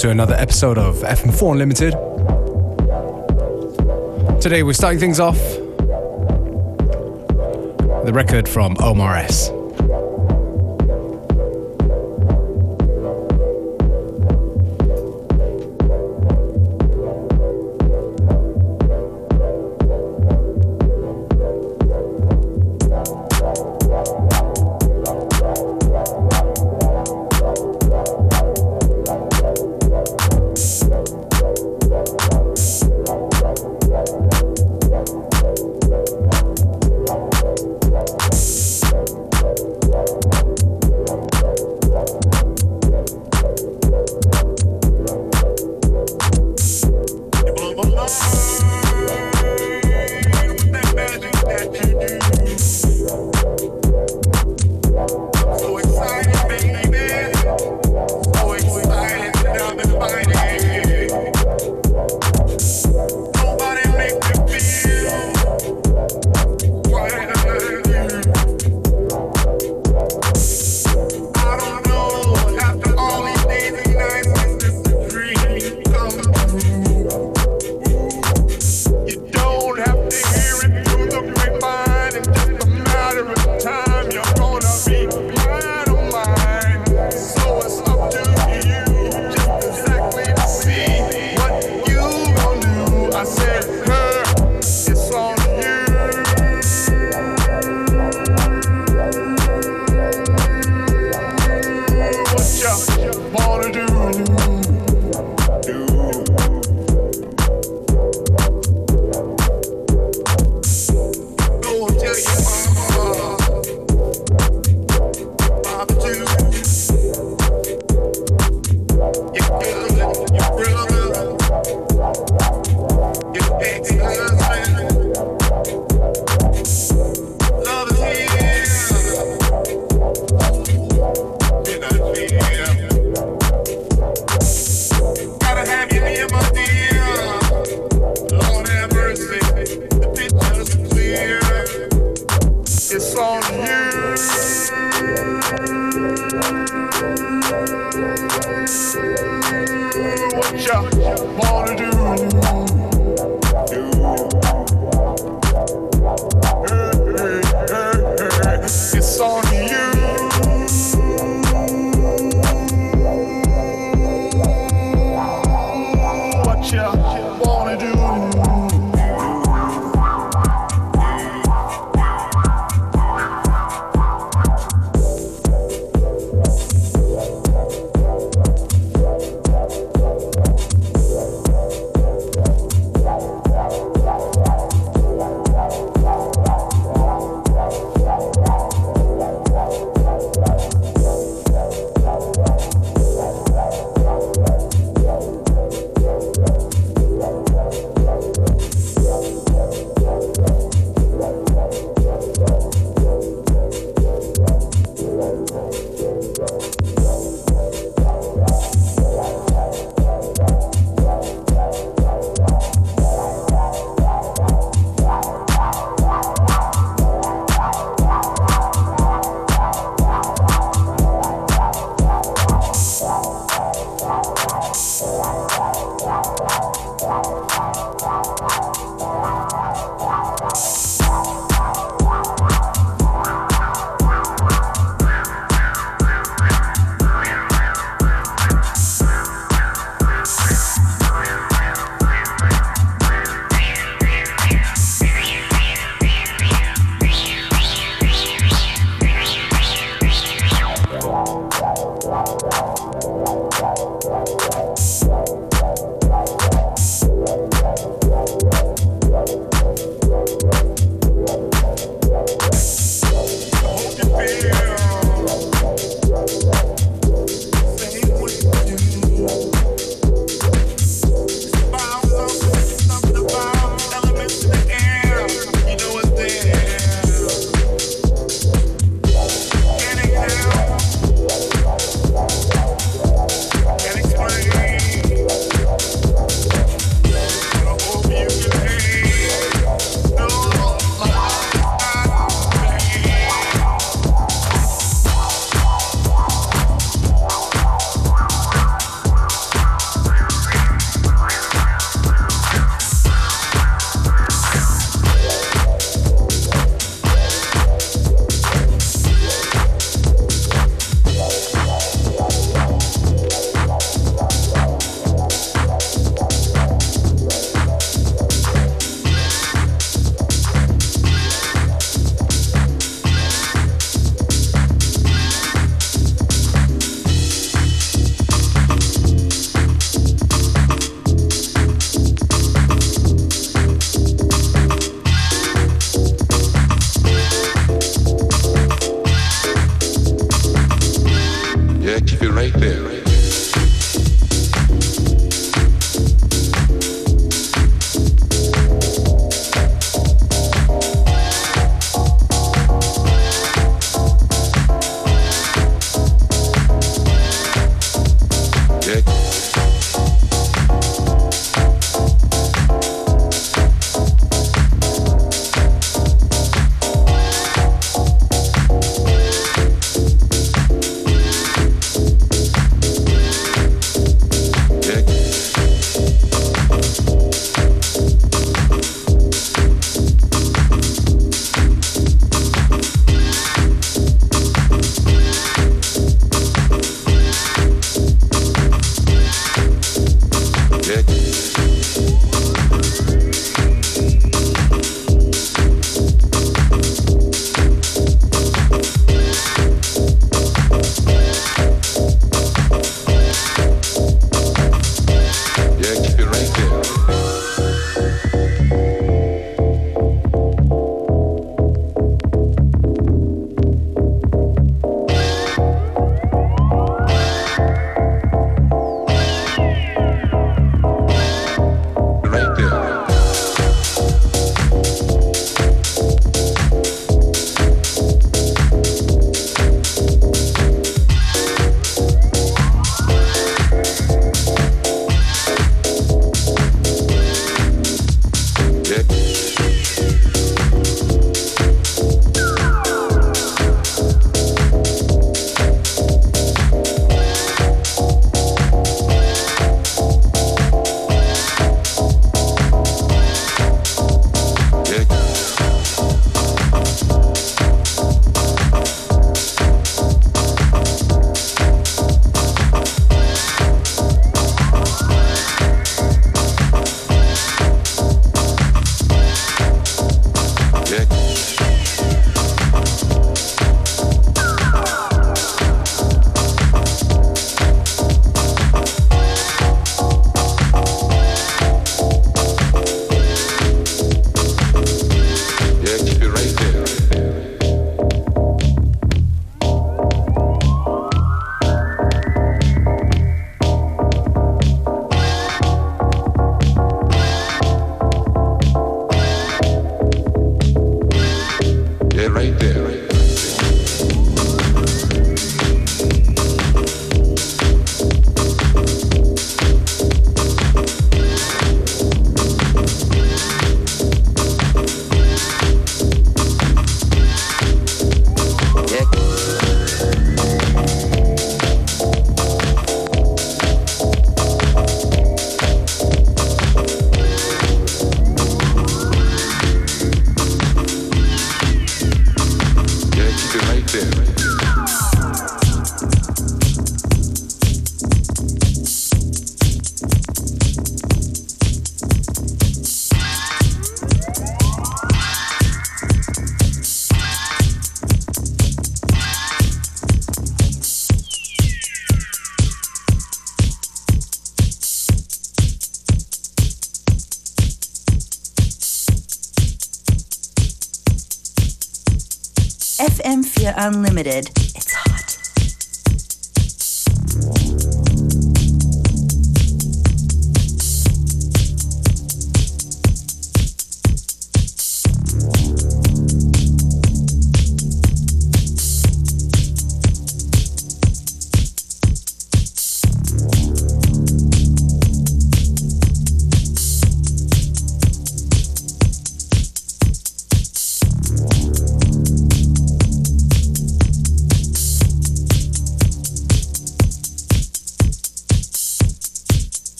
To another episode of FM4 Unlimited. Today we're starting things off the record from Omar S.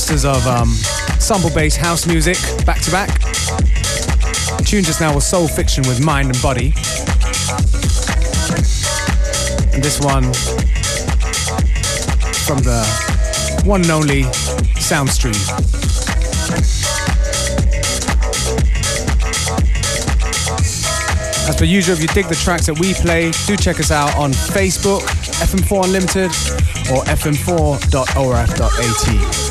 masters of um, sample based house music back to back. The tune just now was Soulphiction with Mind and Body. And this one from the one and only Soundstream. As per usual, if you dig the tracks that we play, do check us out on Facebook, FM4 Unlimited, or fm4.orf.at.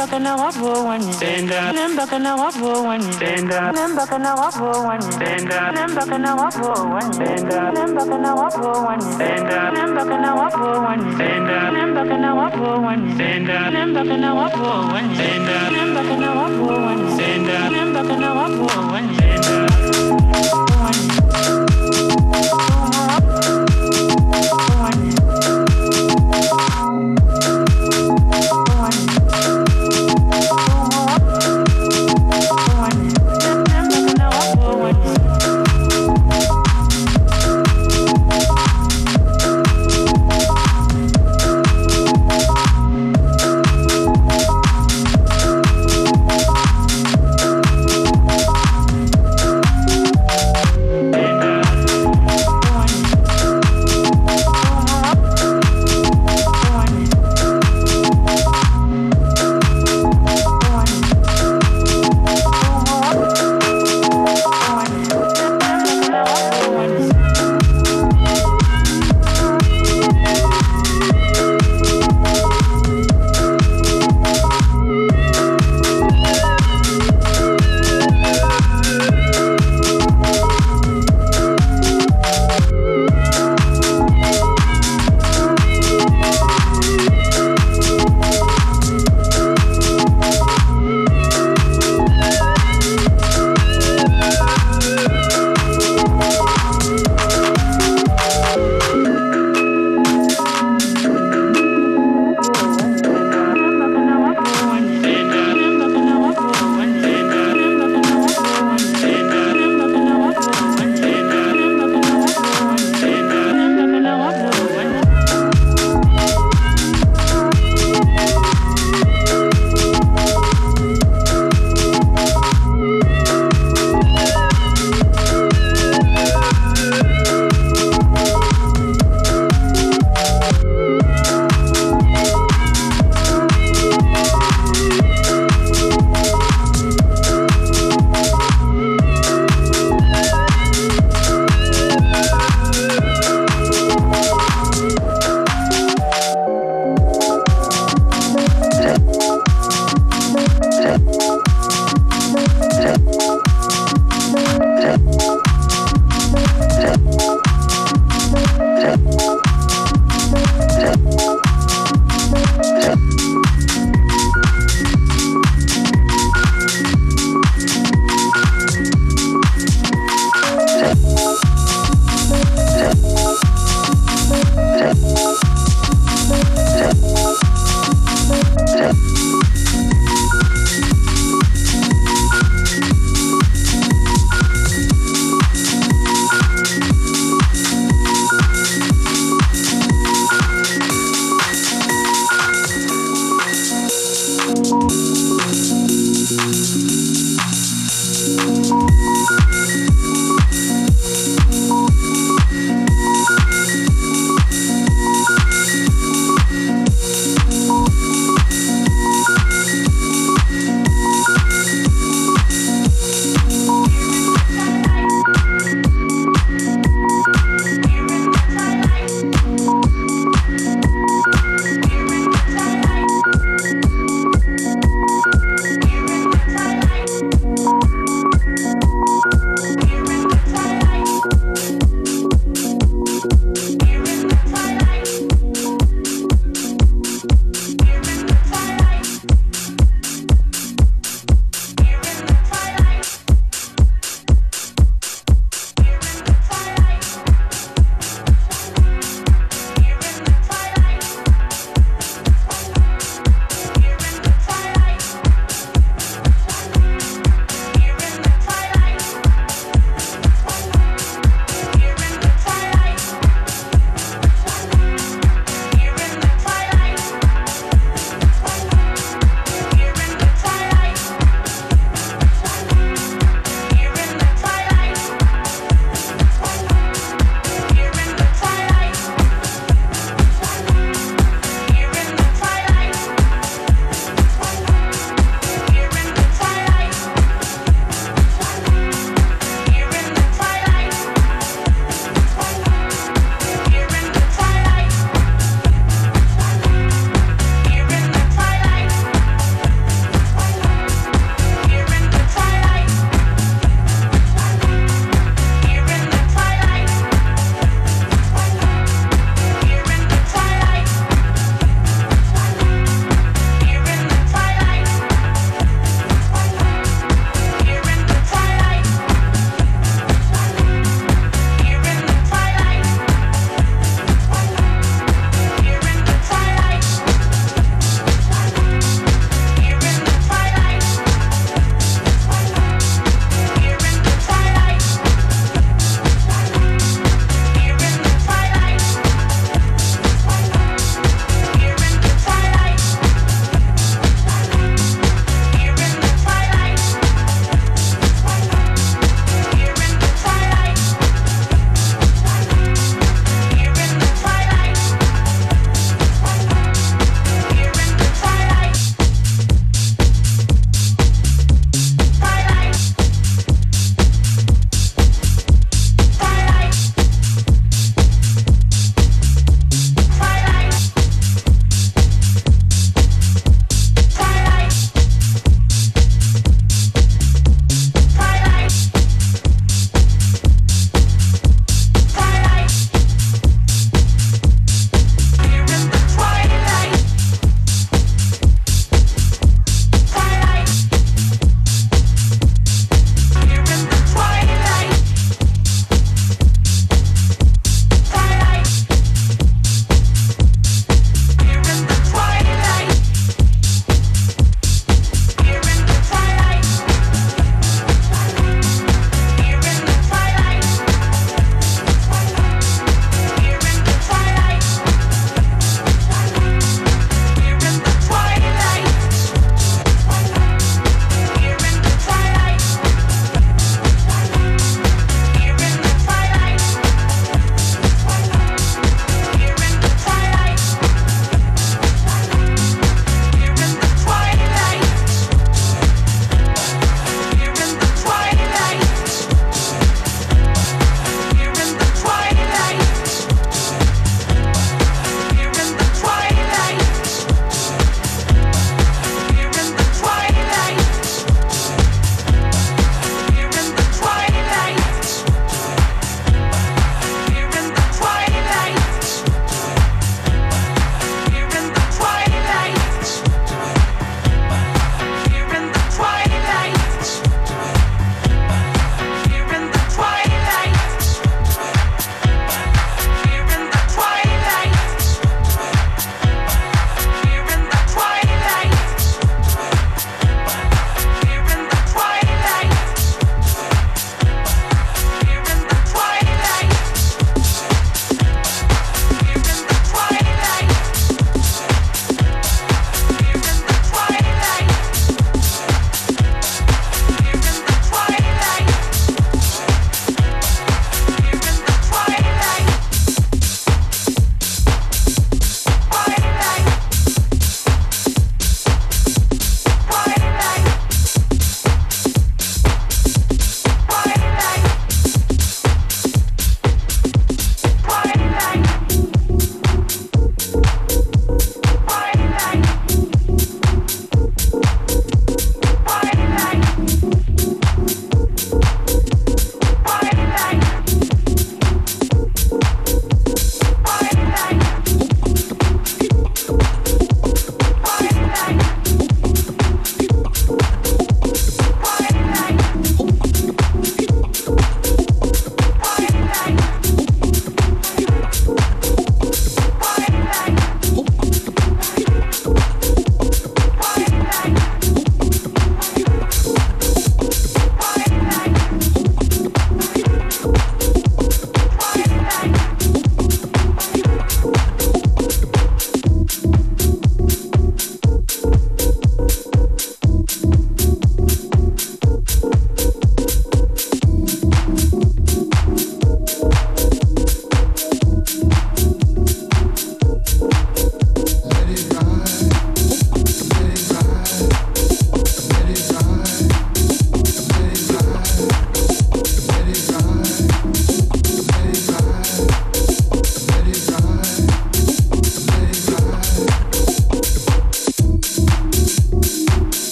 Senda Lemba kana wapo wani Senda Lemba kana wapo wani Senda Lemba kana wapo wani Senda Lemba kana wapo wani Senda Lemba kana wapo wani Senda Lemba kana wapo wani Senda Lemba kana wapo wani Senda Lemba kana wapo wani Senda Lemba kana wapo wani Senda Lemba kana wapo wani Senda